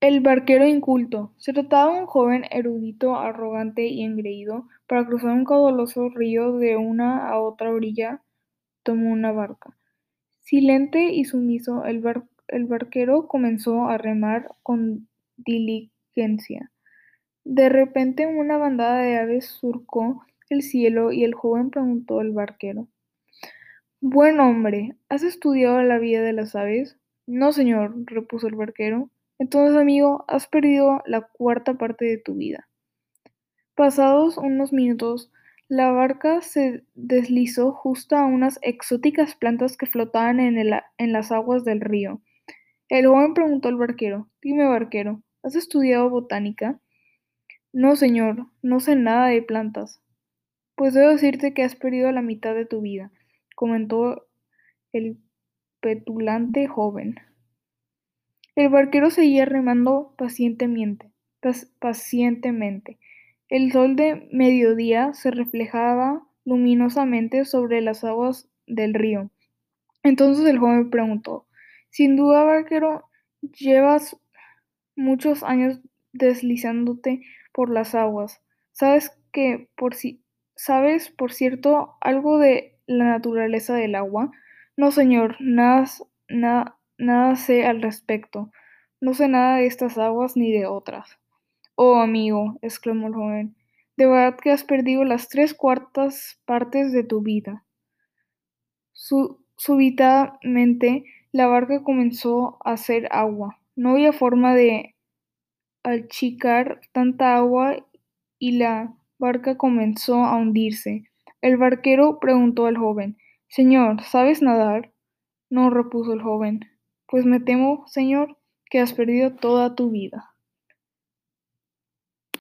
El barquero inculto. Se trataba de un joven erudito, arrogante y engreído. Para cruzar un caudaloso río de una a otra orilla, tomó una barca. Silente y sumiso, el, el barquero comenzó a remar con diligencia. De repente una bandada de aves surcó el cielo y el joven preguntó al barquero: Buen hombre, ¿has estudiado la vida de las aves? No, señor, repuso el barquero. Entonces, amigo, has perdido la cuarta parte de tu vida. Pasados unos minutos, la barca se deslizó justo a unas exóticas plantas que flotaban en, en las aguas del río. El joven preguntó al barquero: Dime, barquero, ¿has estudiado botánica? No, señor, no sé nada de plantas. Pues debo decirte que has perdido la mitad de tu vida, comentó el petulante joven. El barquero seguía remando pacientemente, pacientemente. El sol de mediodía se reflejaba luminosamente sobre las aguas del río. Entonces el joven preguntó, Sin duda, barquero, llevas muchos años deslizándote por las aguas. ¿Sabes que por si sabes, por cierto, algo de la naturaleza del agua? No, señor, nada, nada sé al respecto. No sé nada de estas aguas ni de otras. Oh, amigo, exclamó el joven, de verdad que has perdido las tres cuartas partes de tu vida. súbitamente la barca comenzó a hacer agua. No había forma de achicar tanta agua y la barca comenzó a hundirse. El barquero preguntó al joven: Señor, ¿sabes nadar? No, repuso el joven. Pues me temo, señor, que has perdido toda tu vida.